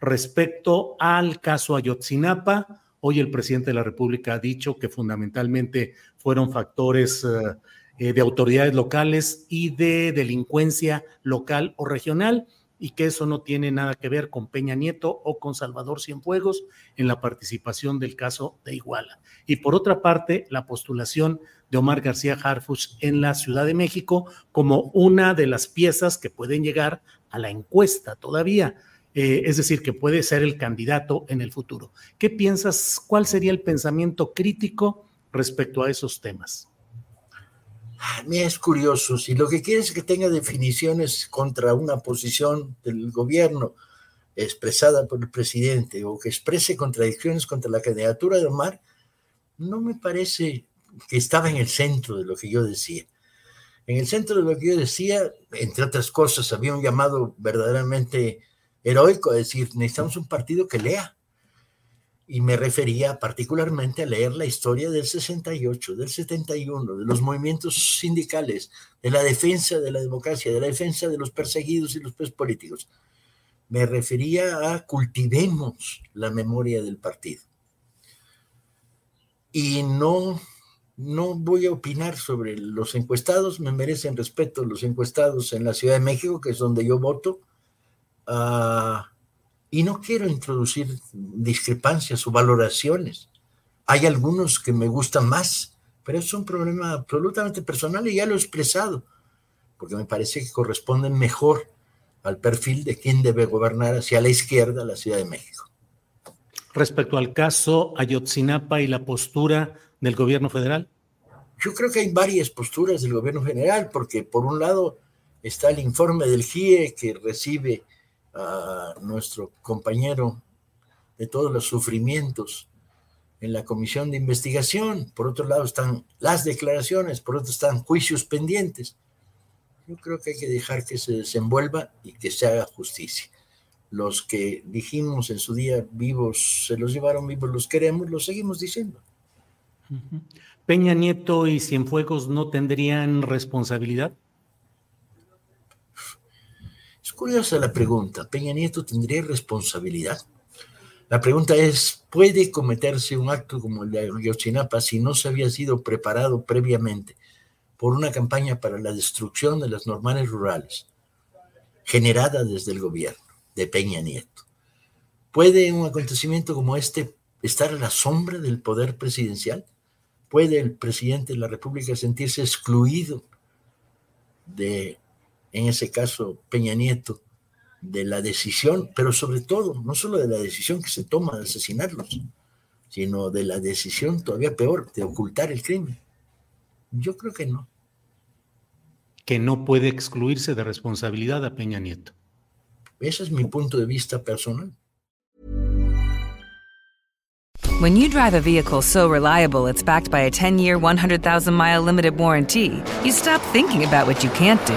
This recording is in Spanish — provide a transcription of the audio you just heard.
respecto al caso Ayotzinapa. Hoy el presidente de la República ha dicho que fundamentalmente fueron factores eh, eh, de autoridades locales y de delincuencia local o regional y que eso no tiene nada que ver con Peña Nieto o con Salvador Cienfuegos en la participación del caso de Iguala. Y por otra parte, la postulación de Omar García Harfuch en la Ciudad de México como una de las piezas que pueden llegar a la encuesta todavía. Eh, es decir, que puede ser el candidato en el futuro. ¿Qué piensas? ¿Cuál sería el pensamiento crítico respecto a esos temas? A mí es curioso, si lo que quiere es que tenga definiciones contra una posición del gobierno expresada por el presidente o que exprese contradicciones contra la candidatura de Omar, no me parece que estaba en el centro de lo que yo decía. En el centro de lo que yo decía, entre otras cosas, había un llamado verdaderamente heroico, es decir, necesitamos un partido que lea. Y me refería particularmente a leer la historia del 68, del 71, de los movimientos sindicales, de la defensa de la democracia, de la defensa de los perseguidos y los presos políticos. Me refería a cultivemos la memoria del partido. Y no, no voy a opinar sobre los encuestados, me merecen respeto los encuestados en la Ciudad de México, que es donde yo voto, Ah, y no quiero introducir discrepancias o valoraciones. Hay algunos que me gustan más, pero es un problema absolutamente personal y ya lo he expresado, porque me parece que corresponden mejor al perfil de quien debe gobernar hacia la izquierda la Ciudad de México. Respecto al caso Ayotzinapa y la postura del gobierno federal. Yo creo que hay varias posturas del gobierno general, porque por un lado está el informe del GIE que recibe a nuestro compañero de todos los sufrimientos en la comisión de investigación. Por otro lado están las declaraciones, por otro están juicios pendientes. Yo creo que hay que dejar que se desenvuelva y que se haga justicia. Los que dijimos en su día vivos, se los llevaron vivos, los queremos, los seguimos diciendo. Peña Nieto y Cienfuegos no tendrían responsabilidad. Curiosa la pregunta. ¿Peña Nieto tendría responsabilidad? La pregunta es, ¿puede cometerse un acto como el de Ayotzinapa si no se había sido preparado previamente por una campaña para la destrucción de las normales rurales generada desde el gobierno de Peña Nieto? ¿Puede un acontecimiento como este estar a la sombra del poder presidencial? ¿Puede el presidente de la República sentirse excluido de en ese caso Peña Nieto, de la decisión, pero sobre todo, no solo de la decisión que se toma de asesinarlos, sino de la decisión todavía peor, de ocultar el crimen. Yo creo que no. Que no puede excluirse de responsabilidad a Peña Nieto. Ese es mi punto de vista personal. When you drive a vehicle so reliable it's backed by a 10-year, 100,000-mile limited warranty, you stop thinking about what you can't do